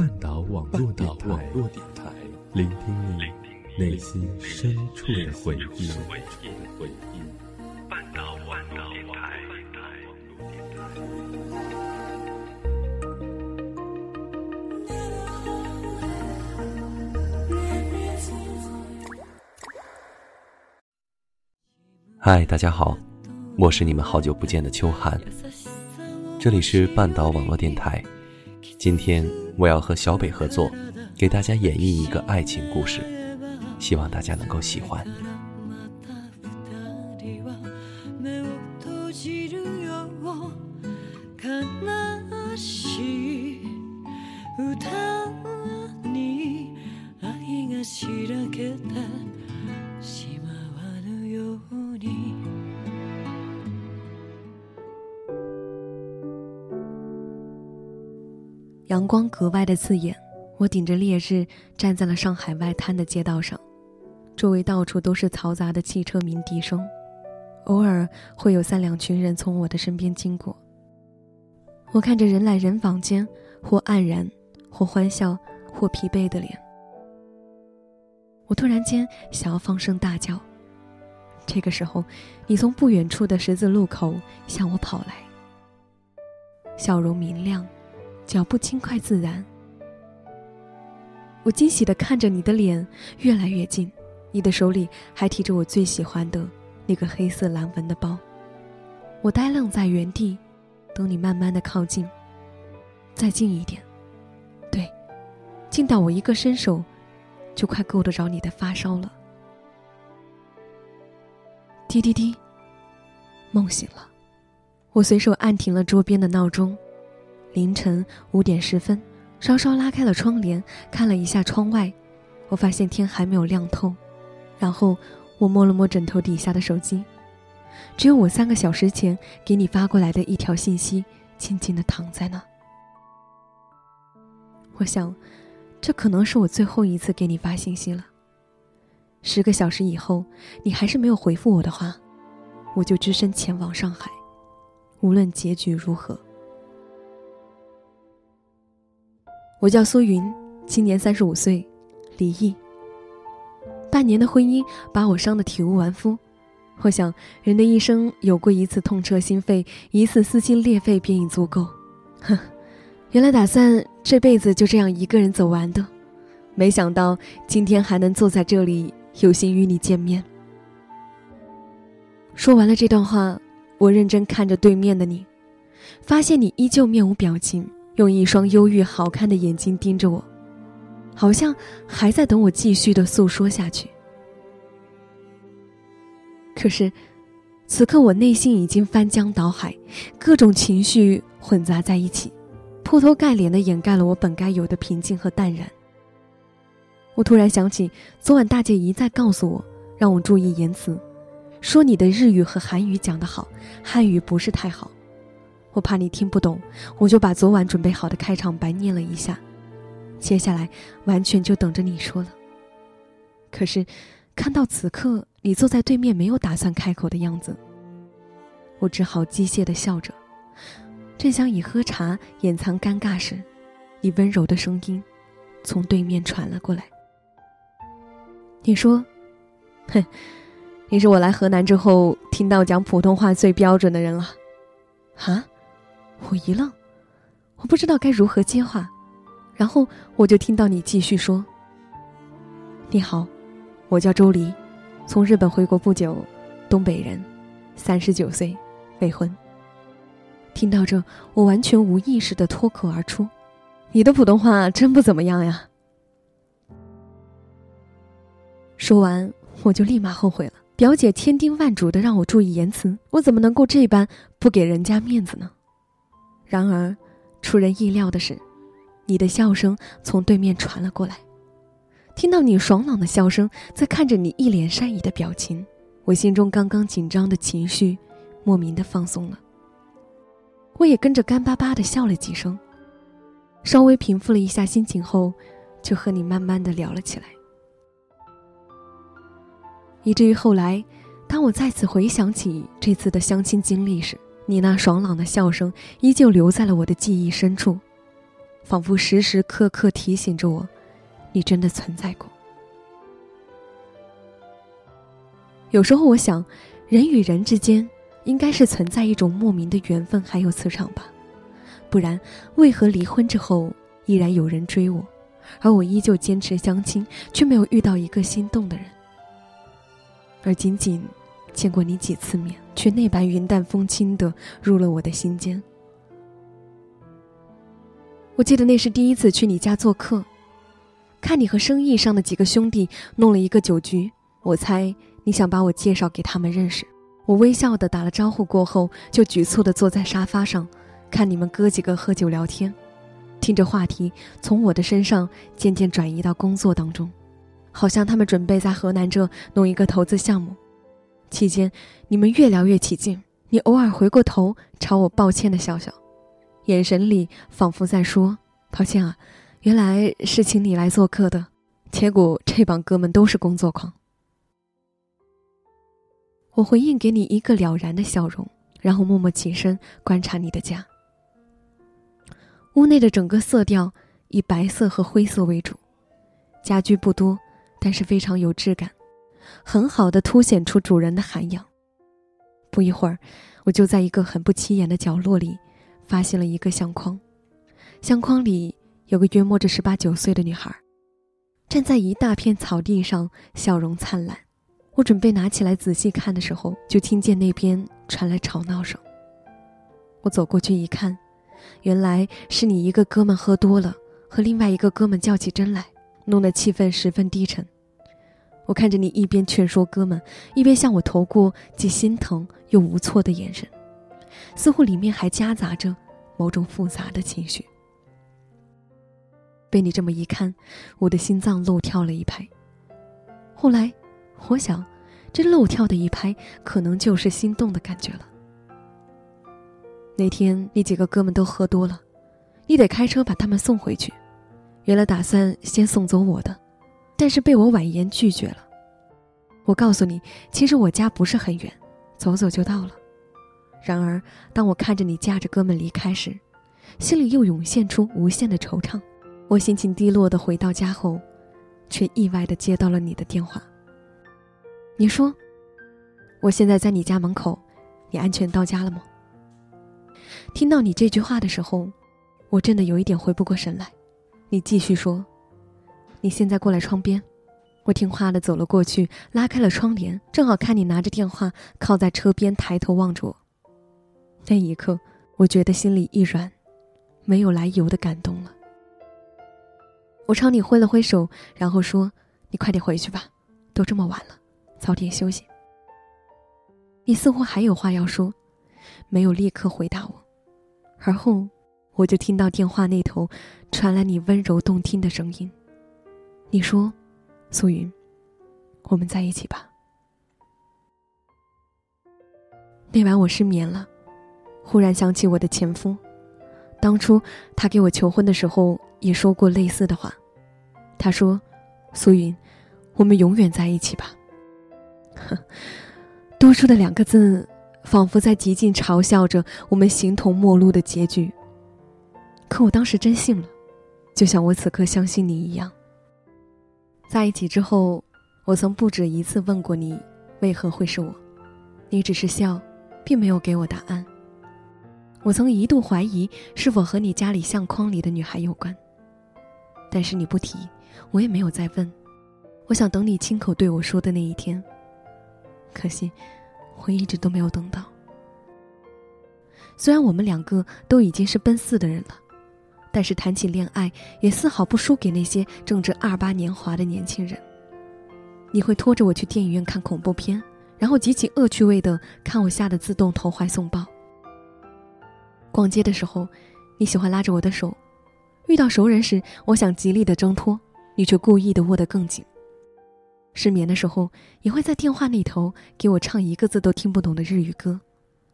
半岛网络电台，聆听你内心深处的回忆。半岛网络电台。嗨，大家好，我是你们好久不见的秋寒，这里是半岛网络电台。今天我要和小北合作，给大家演绎一个爱情故事，希望大家能够喜欢。光格外的刺眼，我顶着烈日站在了上海外滩的街道上，周围到处都是嘈杂的汽车鸣笛声，偶尔会有三两群人从我的身边经过。我看着人来人往间，或黯然，或欢笑，或疲惫的脸，我突然间想要放声大叫。这个时候，你从不远处的十字路口向我跑来，笑容明亮。脚步轻快自然，我惊喜的看着你的脸越来越近，你的手里还提着我最喜欢的那个黑色蓝纹的包。我呆愣在原地，等你慢慢的靠近，再近一点，对，近到我一个伸手，就快够得着你的发梢了。滴滴滴，梦醒了，我随手按停了桌边的闹钟。凌晨五点十分，稍稍拉开了窗帘，看了一下窗外，我发现天还没有亮透。然后我摸了摸枕头底下的手机，只有我三个小时前给你发过来的一条信息，静静的躺在那。我想，这可能是我最后一次给你发信息了。十个小时以后，你还是没有回复我的话，我就只身前往上海，无论结局如何。我叫苏云，今年三十五岁，离异。半年的婚姻把我伤得体无完肤。我想，人的一生有过一次痛彻心扉，一次撕心裂肺便已足够。哼，原来打算这辈子就这样一个人走完的，没想到今天还能坐在这里，有幸与你见面。说完了这段话，我认真看着对面的你，发现你依旧面无表情。用一双忧郁好看的眼睛盯着我，好像还在等我继续的诉说下去。可是，此刻我内心已经翻江倒海，各种情绪混杂在一起，铺头盖脸的掩盖了我本该有的平静和淡然。我突然想起，昨晚大姐一再告诉我，让我注意言辞，说你的日语和韩语讲得好，汉语不是太好。我怕你听不懂，我就把昨晚准备好的开场白念了一下，接下来完全就等着你说了。可是，看到此刻你坐在对面没有打算开口的样子，我只好机械的笑着，正想以喝茶掩藏尴尬时，你温柔的声音从对面传了过来。你说：“哼，你是我来河南之后听到讲普通话最标准的人了。”啊？我一愣，我不知道该如何接话，然后我就听到你继续说：“你好，我叫周黎，从日本回国不久，东北人，三十九岁，未婚。”听到这，我完全无意识的脱口而出：“你的普通话真不怎么样呀。”说完，我就立马后悔了。表姐千叮万嘱的让我注意言辞，我怎么能够这般不给人家面子呢？然而，出人意料的是，你的笑声从对面传了过来。听到你爽朗的笑声，在看着你一脸善意的表情，我心中刚刚紧张的情绪莫名的放松了。我也跟着干巴巴的笑了几声，稍微平复了一下心情后，就和你慢慢的聊了起来。以至于后来，当我再次回想起这次的相亲经历时，你那爽朗的笑声依旧留在了我的记忆深处，仿佛时时刻刻提醒着我，你真的存在过。有时候我想，人与人之间应该是存在一种莫名的缘分，还有磁场吧，不然为何离婚之后依然有人追我，而我依旧坚持相亲，却没有遇到一个心动的人，而仅仅见过你几次面，却那般云淡风轻的入了我的心间。我记得那是第一次去你家做客，看你和生意上的几个兄弟弄了一个酒局，我猜你想把我介绍给他们认识。我微笑的打了招呼过后，就局促的坐在沙发上，看你们哥几个喝酒聊天，听着话题从我的身上渐渐转移到工作当中，好像他们准备在河南这弄一个投资项目。期间你们越聊越起劲，你偶尔回过头朝我抱歉的笑笑。眼神里仿佛在说：“抱歉啊，原来是请你来做客的。”结果这帮哥们都是工作狂。我回应给你一个了然的笑容，然后默默起身观察你的家。屋内的整个色调以白色和灰色为主，家具不多，但是非常有质感，很好的凸显出主人的涵养。不一会儿，我就在一个很不起眼的角落里。发现了一个相框，相框里有个约摸着十八九岁的女孩，站在一大片草地上，笑容灿烂。我准备拿起来仔细看的时候，就听见那边传来吵闹声。我走过去一看，原来是你一个哥们喝多了，和另外一个哥们较起真来，弄得气氛十分低沉。我看着你一边劝说哥们，一边向我投过既心疼又无措的眼神。似乎里面还夹杂着某种复杂的情绪。被你这么一看，我的心脏漏跳了一拍。后来，我想，这漏跳的一拍，可能就是心动的感觉了。那天，你几个哥们都喝多了，你得开车把他们送回去。原来打算先送走我的，但是被我婉言拒绝了。我告诉你，其实我家不是很远，走走就到了。然而，当我看着你驾着哥们离开时，心里又涌现出无限的惆怅。我心情低落的回到家后，却意外的接到了你的电话。你说：“我现在在你家门口，你安全到家了吗？”听到你这句话的时候，我真的有一点回不过神来。你继续说：“你现在过来窗边。”我听话的走了过去，拉开了窗帘，正好看你拿着电话靠在车边，抬头望着我。那一刻，我觉得心里一软，没有来由的感动了。我朝你挥了挥手，然后说：“你快点回去吧，都这么晚了，早点休息。”你似乎还有话要说，没有立刻回答我。而后，我就听到电话那头传来你温柔动听的声音。你说：“素云，我们在一起吧。”那晚我失眠了。忽然想起我的前夫，当初他给我求婚的时候也说过类似的话。他说：“苏云，我们永远在一起吧。”呵，多出的两个字，仿佛在极尽嘲笑着我们形同陌路的结局。可我当时真信了，就像我此刻相信你一样。在一起之后，我曾不止一次问过你为何会是我，你只是笑，并没有给我答案。我曾一度怀疑是否和你家里相框里的女孩有关，但是你不提，我也没有再问。我想等你亲口对我说的那一天，可惜我一直都没有等到。虽然我们两个都已经是奔四的人了，但是谈起恋爱也丝毫不输给那些正值二八年华的年轻人。你会拖着我去电影院看恐怖片，然后极其恶趣味的看我吓得自动投怀送抱。逛街的时候，你喜欢拉着我的手；遇到熟人时，我想极力的挣脱，你却故意的握得更紧。失眠的时候，也会在电话那头给我唱一个字都听不懂的日语歌，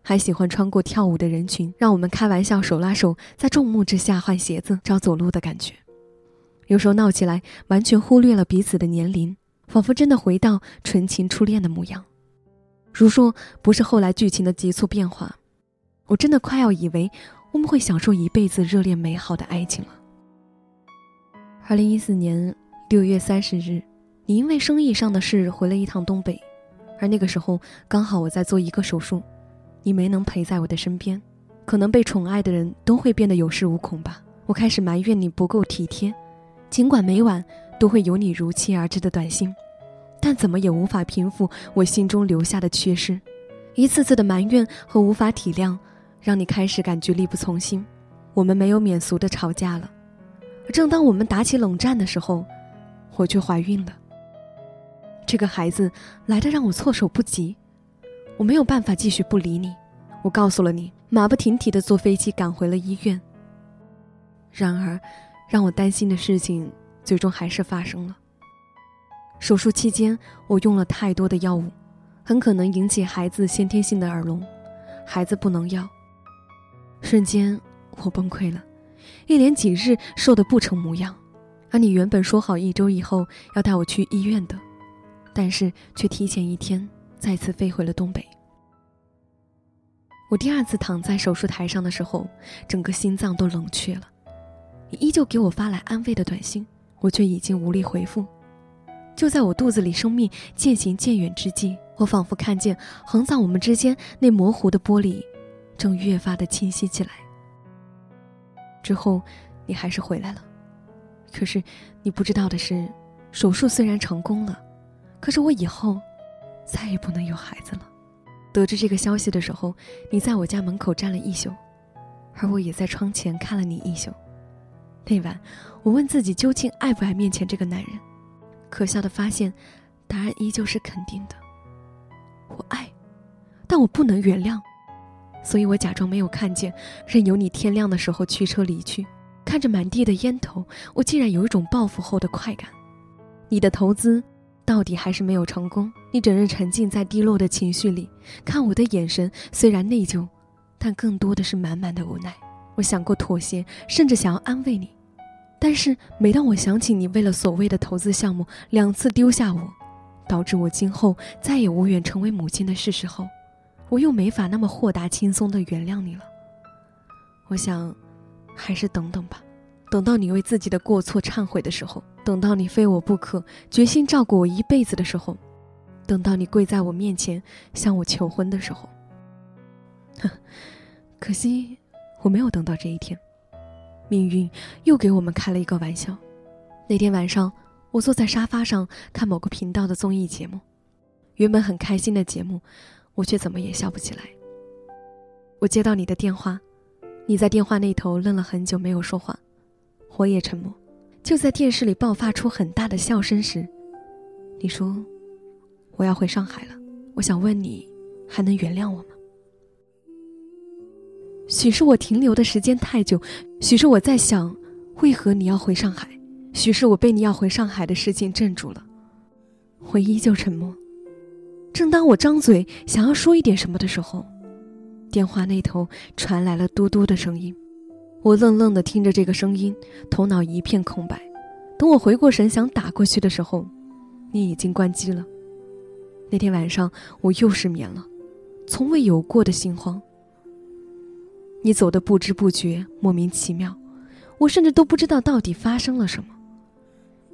还喜欢穿过跳舞的人群，让我们开玩笑手拉手在众目之下换鞋子找走路的感觉。有时候闹起来，完全忽略了彼此的年龄，仿佛真的回到纯情初恋的模样。如说不是后来剧情的急促变化。我真的快要以为我们会享受一辈子热恋美好的爱情了。二零一四年六月三十日，你因为生意上的事回了一趟东北，而那个时候刚好我在做一个手术，你没能陪在我的身边。可能被宠爱的人都会变得有恃无恐吧。我开始埋怨你不够体贴，尽管每晚都会有你如期而至的短信，但怎么也无法平复我心中留下的缺失。一次次的埋怨和无法体谅，让你开始感觉力不从心。我们没有免俗的吵架了。而正当我们打起冷战的时候，我却怀孕了。这个孩子来的让我措手不及，我没有办法继续不理你。我告诉了你，马不停蹄地坐飞机赶回了医院。然而，让我担心的事情最终还是发生了。手术期间，我用了太多的药物，很可能引起孩子先天性的耳聋，孩子不能要。瞬间，我崩溃了。一连几日瘦得不成模样，而你原本说好一周以后要带我去医院的，但是却提前一天再次飞回了东北。我第二次躺在手术台上的时候，整个心脏都冷却了。你依旧给我发来安慰的短信，我却已经无力回复。就在我肚子里生命渐行渐远之际，我仿佛看见横在我们之间那模糊的玻璃，正越发的清晰起来。之后，你还是回来了。可是，你不知道的是，手术虽然成功了，可是我以后再也不能有孩子了。得知这个消息的时候，你在我家门口站了一宿，而我也在窗前看了你一宿。那晚，我问自己究竟爱不爱面前这个男人，可笑的发现，答案依旧是肯定的。我爱，但我不能原谅。所以我假装没有看见，任由你天亮的时候驱车离去。看着满地的烟头，我竟然有一种报复后的快感。你的投资到底还是没有成功。你整日沉浸在低落的情绪里，看我的眼神虽然内疚，但更多的是满满的无奈。我想过妥协，甚至想要安慰你，但是每当我想起你为了所谓的投资项目两次丢下我，导致我今后再也无缘成为母亲的事实后。我又没法那么豁达轻松的原谅你了。我想，还是等等吧，等到你为自己的过错忏悔的时候，等到你非我不可，决心照顾我一辈子的时候，等到你跪在我面前向我求婚的时候。哼，可惜我没有等到这一天，命运又给我们开了一个玩笑。那天晚上，我坐在沙发上看某个频道的综艺节目，原本很开心的节目。我却怎么也笑不起来。我接到你的电话，你在电话那头愣了很久没有说话，我也沉默。就在电视里爆发出很大的笑声时，你说：“我要回上海了。”我想问你，还能原谅我吗？许是我停留的时间太久，许是我在想，为何你要回上海？许是我被你要回上海的事情镇住了，我依旧沉默。正当我张嘴想要说一点什么的时候，电话那头传来了嘟嘟的声音。我愣愣地听着这个声音，头脑一片空白。等我回过神想打过去的时候，你已经关机了。那天晚上我又失眠了，从未有过的心慌。你走的不知不觉，莫名其妙，我甚至都不知道到底发生了什么。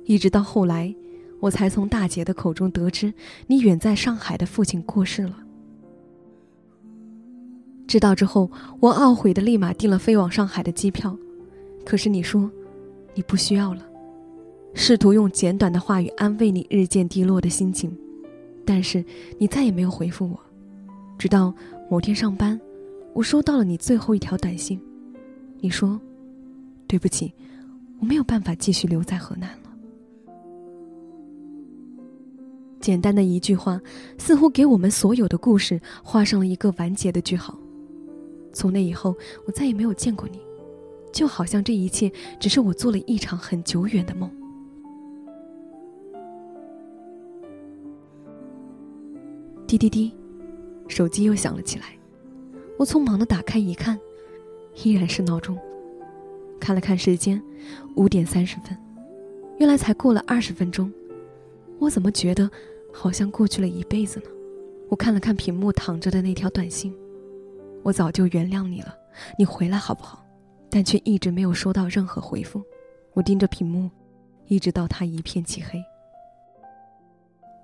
一直到后来。我才从大姐的口中得知，你远在上海的父亲过世了。知道之后，我懊悔的立马订了飞往上海的机票。可是你说，你不需要了，试图用简短的话语安慰你日渐低落的心情，但是你再也没有回复我。直到某天上班，我收到了你最后一条短信，你说：“对不起，我没有办法继续留在河南了。”简单的一句话，似乎给我们所有的故事画上了一个完结的句号。从那以后，我再也没有见过你，就好像这一切只是我做了一场很久远的梦。滴滴滴，手机又响了起来。我匆忙的打开一看，依然是闹钟。看了看时间，五点三十分，原来才过了二十分钟。我怎么觉得？好像过去了一辈子呢。我看了看屏幕躺着的那条短信，我早就原谅你了，你回来好不好？但却一直没有收到任何回复。我盯着屏幕，一直到他一片漆黑。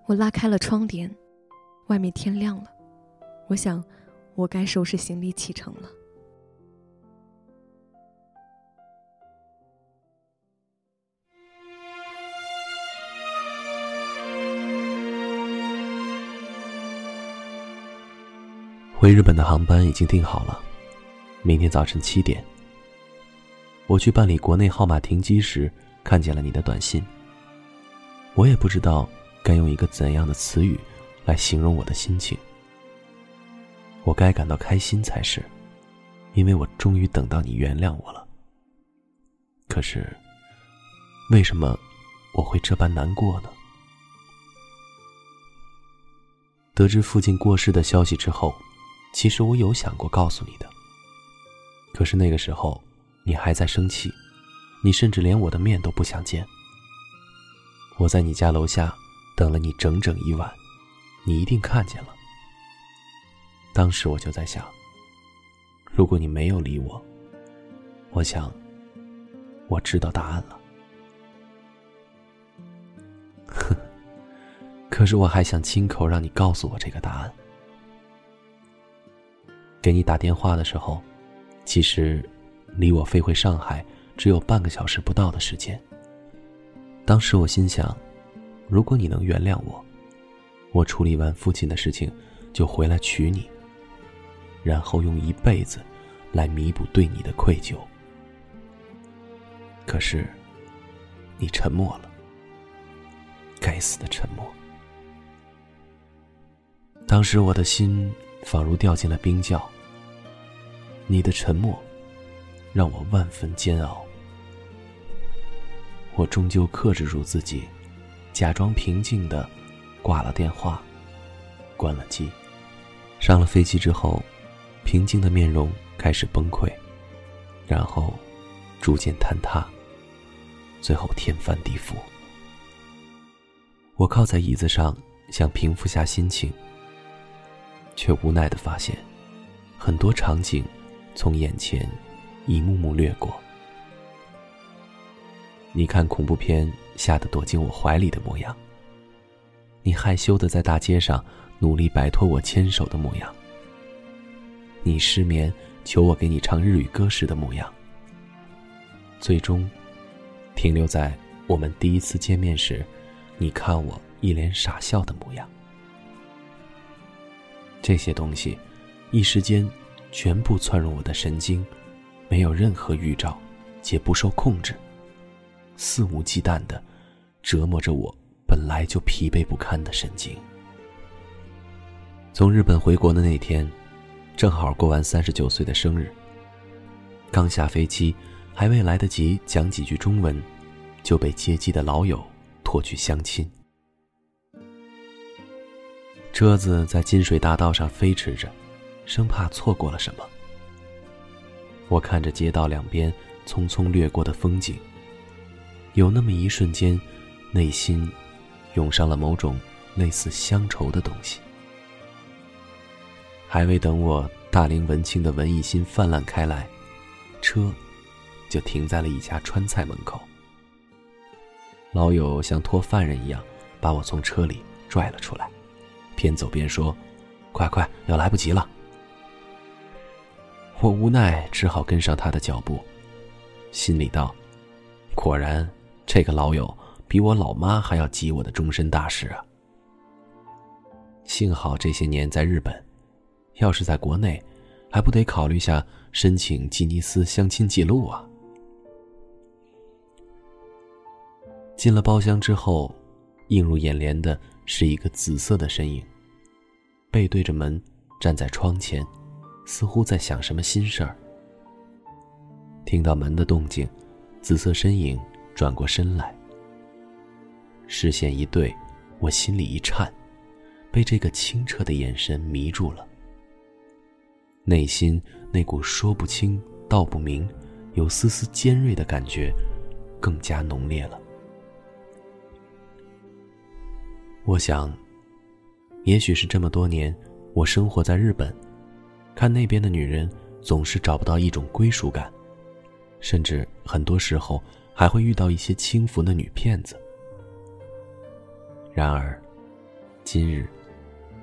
我拉开了窗帘，外面天亮了，我想，我该收拾行李启程了。回日本的航班已经订好了，明天早晨七点。我去办理国内号码停机时，看见了你的短信。我也不知道。该用一个怎样的词语来形容我的心情？我该感到开心才是，因为我终于等到你原谅我了。可是，为什么我会这般难过呢？得知父亲过世的消息之后，其实我有想过告诉你的。可是那个时候，你还在生气，你甚至连我的面都不想见。我在你家楼下。等了你整整一晚，你一定看见了。当时我就在想，如果你没有理我，我想，我知道答案了。哼，可是我还想亲口让你告诉我这个答案。给你打电话的时候，其实离我飞回上海只有半个小时不到的时间。当时我心想。如果你能原谅我，我处理完父亲的事情，就回来娶你，然后用一辈子来弥补对你的愧疚。可是，你沉默了，该死的沉默。当时我的心仿如掉进了冰窖。你的沉默，让我万分煎熬。我终究克制住自己。假装平静的挂了电话，关了机。上了飞机之后，平静的面容开始崩溃，然后逐渐坍塌，最后天翻地覆。我靠在椅子上，想平复下心情，却无奈的发现，很多场景从眼前一幕幕掠过。你看恐怖片，吓得躲进我怀里的模样；你害羞的在大街上努力摆脱我牵手的模样；你失眠求我给你唱日语歌时的模样；最终，停留在我们第一次见面时，你看我一脸傻笑的模样。这些东西，一时间全部窜入我的神经，没有任何预兆，且不受控制。肆无忌惮的折磨着我本来就疲惫不堪的神经。从日本回国的那天，正好过完三十九岁的生日。刚下飞机，还未来得及讲几句中文，就被接机的老友拖去相亲。车子在金水大道上飞驰着，生怕错过了什么。我看着街道两边匆匆掠过的风景。有那么一瞬间，内心涌上了某种类似乡愁的东西。还未等我大龄文青的文艺心泛滥开来，车就停在了一家川菜门口。老友像拖犯人一样把我从车里拽了出来，边走边说：“快快，要来不及了。”我无奈只好跟上他的脚步，心里道：“果然。”这个老友比我老妈还要急我的终身大事啊！幸好这些年在日本，要是在国内，还不得考虑下申请吉尼斯相亲记录啊！进了包厢之后，映入眼帘的是一个紫色的身影，背对着门站在窗前，似乎在想什么心事儿。听到门的动静，紫色身影。转过身来，视线一对，我心里一颤，被这个清澈的眼神迷住了。内心那股说不清道不明、有丝丝尖锐的感觉，更加浓烈了。我想，也许是这么多年，我生活在日本，看那边的女人总是找不到一种归属感，甚至很多时候。还会遇到一些轻浮的女骗子。然而，今日，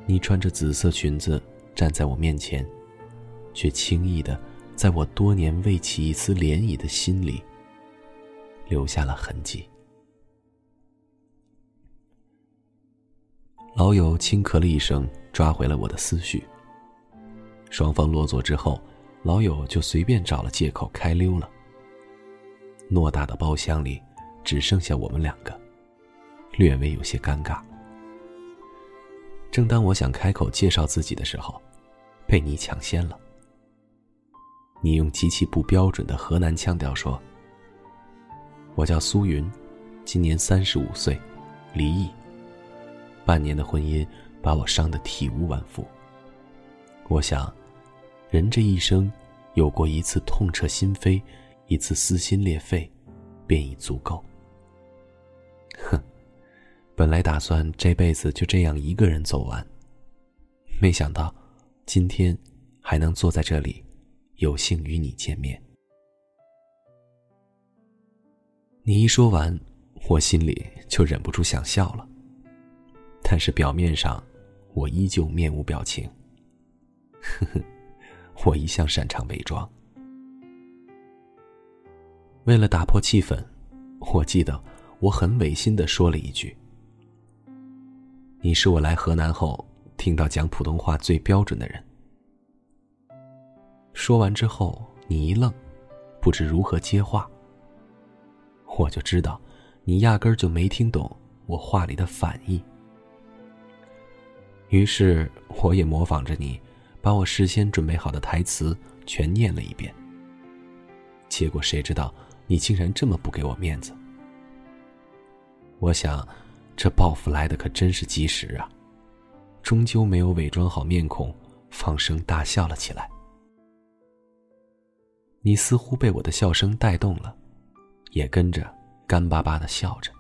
你穿着紫色裙子站在我面前，却轻易的在我多年未起一丝涟漪的心里留下了痕迹。老友轻咳了一声，抓回了我的思绪。双方落座之后，老友就随便找了借口开溜了。偌大的包厢里，只剩下我们两个，略微有些尴尬。正当我想开口介绍自己的时候，被你抢先了。你用极其不标准的河南腔调说：“我叫苏云，今年三十五岁，离异。半年的婚姻把我伤得体无完肤。我想。”人这一生，有过一次痛彻心扉，一次撕心裂肺，便已足够。哼，本来打算这辈子就这样一个人走完，没想到今天还能坐在这里，有幸与你见面。你一说完，我心里就忍不住想笑了，但是表面上，我依旧面无表情。呵呵。我一向擅长伪装。为了打破气氛，我记得我很违心的说了一句：“你是我来河南后听到讲普通话最标准的人。”说完之后，你一愣，不知如何接话。我就知道，你压根儿就没听懂我话里的反义。于是，我也模仿着你。把我事先准备好的台词全念了一遍。结果谁知道你竟然这么不给我面子？我想，这报复来的可真是及时啊！终究没有伪装好面孔，放声大笑了起来。你似乎被我的笑声带动了，也跟着干巴巴的笑着。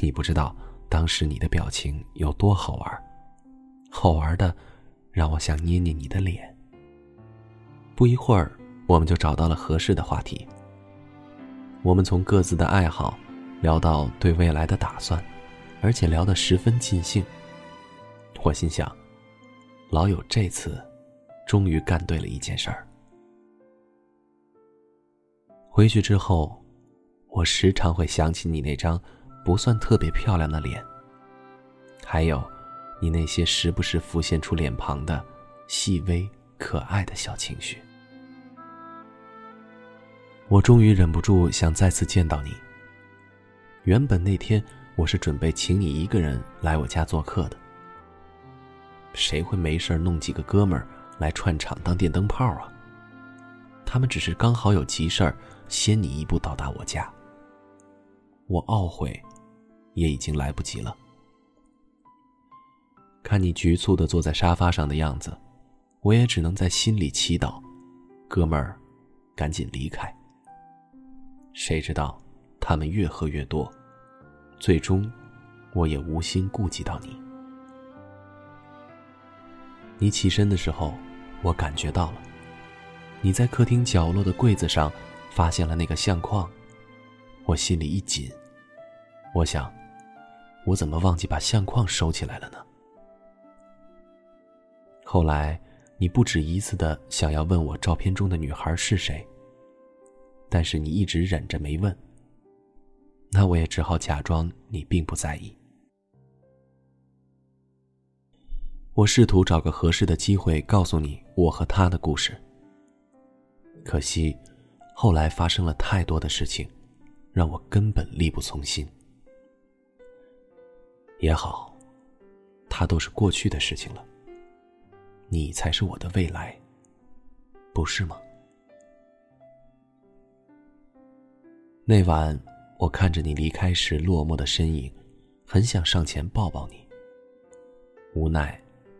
你不知道当时你的表情有多好玩，好玩的。让我想捏捏你的脸。不一会儿，我们就找到了合适的话题。我们从各自的爱好聊到对未来的打算，而且聊得十分尽兴。我心想，老友这次终于干对了一件事儿。回去之后，我时常会想起你那张不算特别漂亮的脸，还有。你那些时不时浮现出脸庞的细微可爱的小情绪，我终于忍不住想再次见到你。原本那天我是准备请你一个人来我家做客的，谁会没事弄几个哥们儿来串场当电灯泡啊？他们只是刚好有急事儿，先你一步到达我家。我懊悔，也已经来不及了。看你局促的坐在沙发上的样子，我也只能在心里祈祷，哥们儿，赶紧离开。谁知道，他们越喝越多，最终，我也无心顾及到你。你起身的时候，我感觉到了，你在客厅角落的柜子上发现了那个相框，我心里一紧，我想，我怎么忘记把相框收起来了呢？后来，你不止一次的想要问我照片中的女孩是谁，但是你一直忍着没问。那我也只好假装你并不在意。我试图找个合适的机会告诉你我和他的故事，可惜，后来发生了太多的事情，让我根本力不从心。也好，他都是过去的事情了。你才是我的未来，不是吗？那晚，我看着你离开时落寞的身影，很想上前抱抱你。无奈，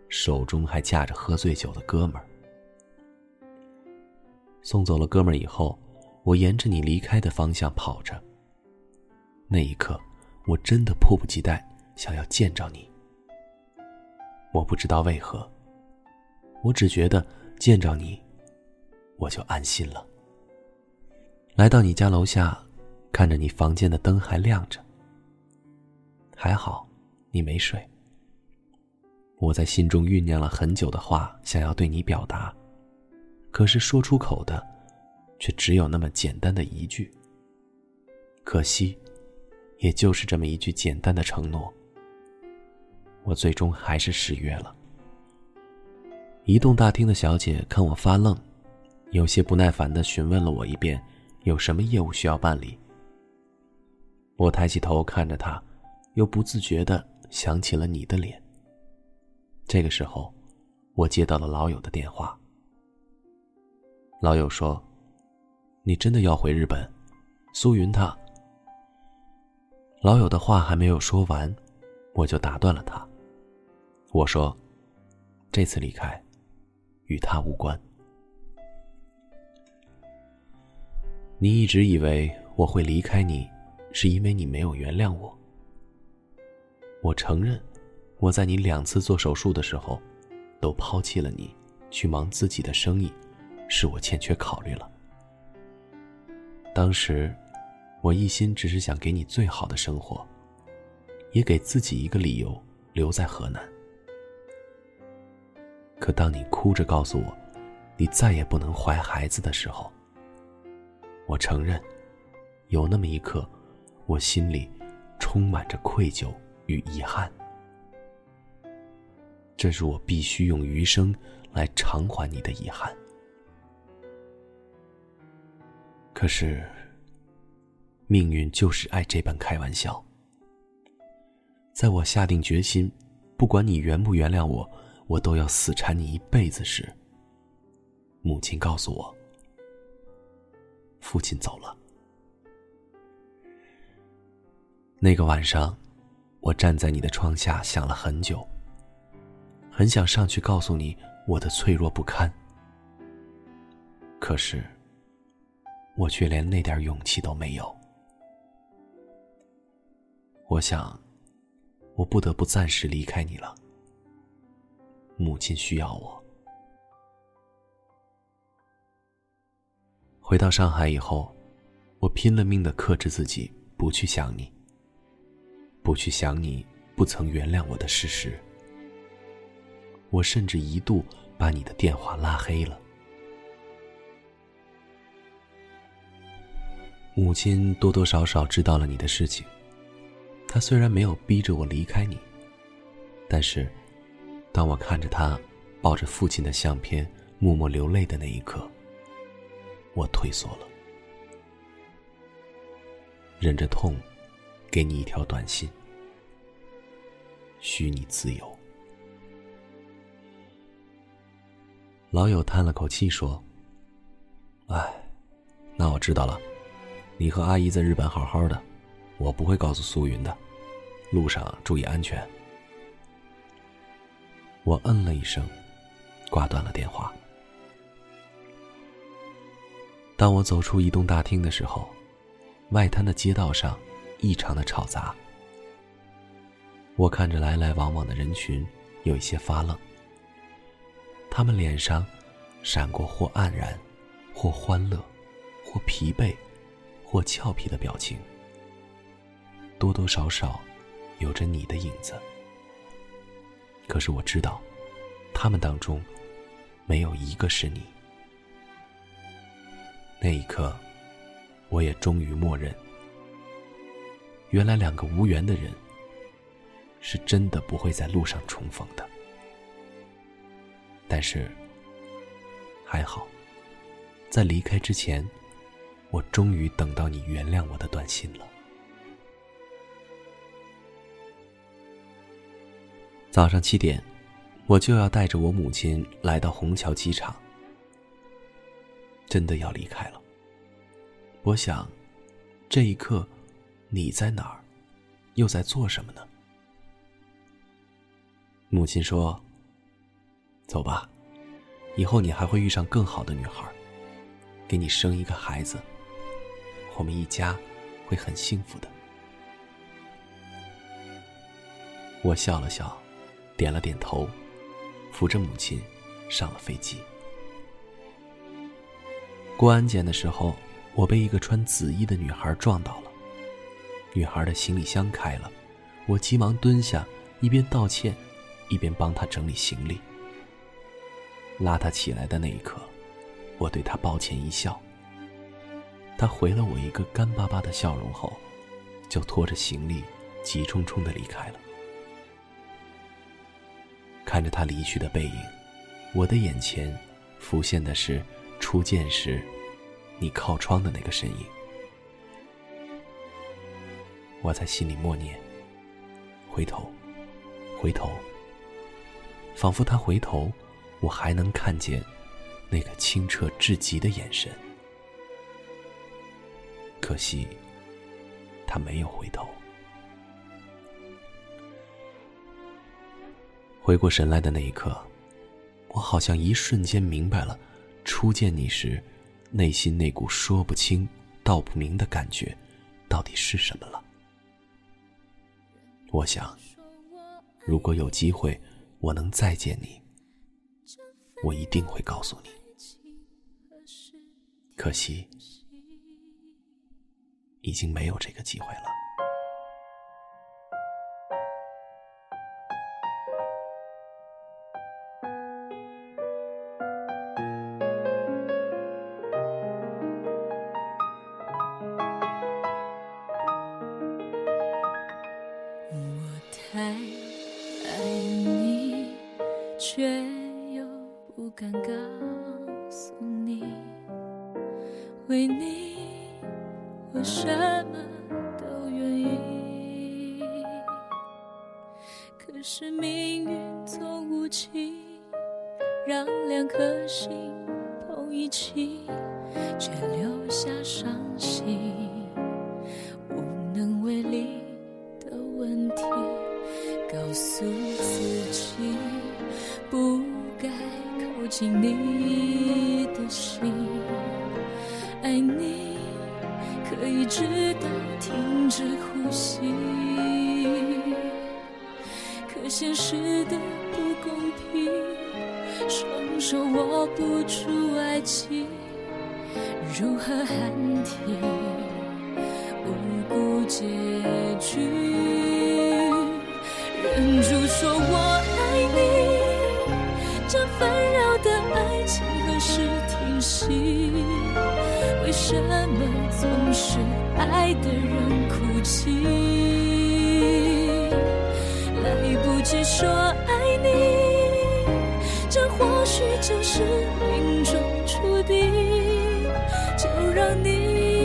手中还架着喝醉酒的哥们儿。送走了哥们儿以后，我沿着你离开的方向跑着。那一刻，我真的迫不及待想要见着你。我不知道为何。我只觉得见着你，我就安心了。来到你家楼下，看着你房间的灯还亮着。还好，你没睡。我在心中酝酿了很久的话，想要对你表达，可是说出口的，却只有那么简单的一句。可惜，也就是这么一句简单的承诺，我最终还是失约了。移动大厅的小姐看我发愣，有些不耐烦的询问了我一遍，有什么业务需要办理。我抬起头看着她，又不自觉的想起了你的脸。这个时候，我接到了老友的电话。老友说：“你真的要回日本？”苏云他。老友的话还没有说完，我就打断了他。我说：“这次离开，与他无关。你一直以为我会离开你，是因为你没有原谅我。我承认。”我在你两次做手术的时候，都抛弃了你，去忙自己的生意，是我欠缺考虑了。当时，我一心只是想给你最好的生活，也给自己一个理由留在河南。可当你哭着告诉我，你再也不能怀孩子的时候，我承认，有那么一刻，我心里充满着愧疚与遗憾。这是我必须用余生来偿还你的遗憾。可是，命运就是爱这般开玩笑。在我下定决心，不管你原不原谅我，我都要死缠你一辈子时，母亲告诉我，父亲走了。那个晚上，我站在你的窗下想了很久。很想上去告诉你我的脆弱不堪，可是我却连那点勇气都没有。我想，我不得不暂时离开你了。母亲需要我。回到上海以后，我拼了命的克制自己，不去想你，不去想你不曾原谅我的事实。我甚至一度把你的电话拉黑了。母亲多多少少知道了你的事情，她虽然没有逼着我离开你，但是，当我看着他抱着父亲的相片默默流泪的那一刻，我退缩了，忍着痛，给你一条短信，许你自由。老友叹了口气说：“哎，那我知道了。你和阿姨在日本好好的，我不会告诉苏云的。路上注意安全。”我嗯了一声，挂断了电话。当我走出移动大厅的时候，外滩的街道上异常的吵杂。我看着来来往往的人群，有一些发愣。他们脸上闪过或黯然、或欢乐、或疲惫、或俏皮的表情，多多少少有着你的影子。可是我知道，他们当中没有一个是你。那一刻，我也终于默认，原来两个无缘的人是真的不会在路上重逢的。但是，还好，在离开之前，我终于等到你原谅我的短信了。早上七点，我就要带着我母亲来到虹桥机场，真的要离开了。我想，这一刻，你在哪儿，又在做什么呢？母亲说。走吧，以后你还会遇上更好的女孩，给你生一个孩子，我们一家会很幸福的。我笑了笑，点了点头，扶着母亲上了飞机。过安检的时候，我被一个穿紫衣的女孩撞到了。女孩的行李箱开了，我急忙蹲下，一边道歉，一边帮她整理行李。拉她起来的那一刻，我对她抱歉一笑。她回了我一个干巴巴的笑容后，就拖着行李急冲冲的离开了。看着他离去的背影，我的眼前浮现的是初见时。你靠窗的那个身影，我在心里默念：“回头，回头。”仿佛他回头，我还能看见那个清澈至极的眼神。可惜，他没有回头。回过神来的那一刻，我好像一瞬间明白了，初见你时。内心那股说不清道不明的感觉，到底是什么了？我想，如果有机会，我能再见你，我一定会告诉你。可惜，已经没有这个机会了。你的心，爱你可以直到停止呼吸。可现实的不公平，双手握不住爱情，如何喊停无辜结局？忍住说我爱你，这份。心，为什么总是爱的人哭泣？来不及说爱你，这或许就是命中注定。就让你。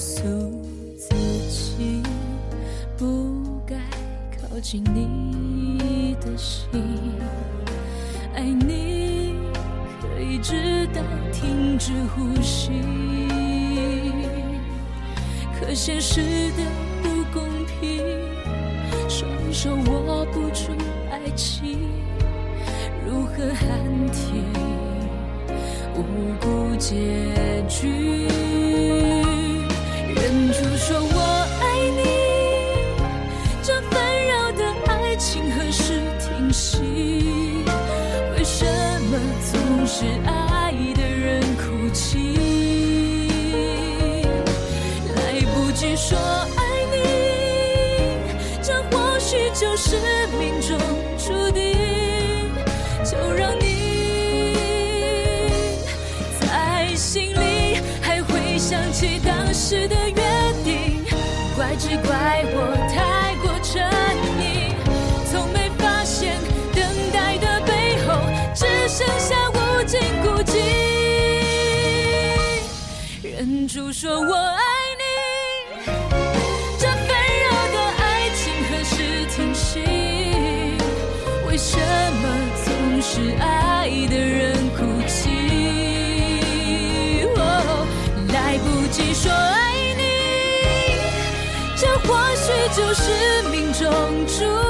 诉自己，不该靠近你的心，爱你可以直到停止呼吸。可现实的不公平，双手握不住爱情，如何喊停无辜结局？忍住说我爱你。这纷扰的爱情何时停息为什么总是爱的人哭泣？来不及说爱你，这或许就是命中注定。就让你在心里还会想起当时的，只怪我是命中注定。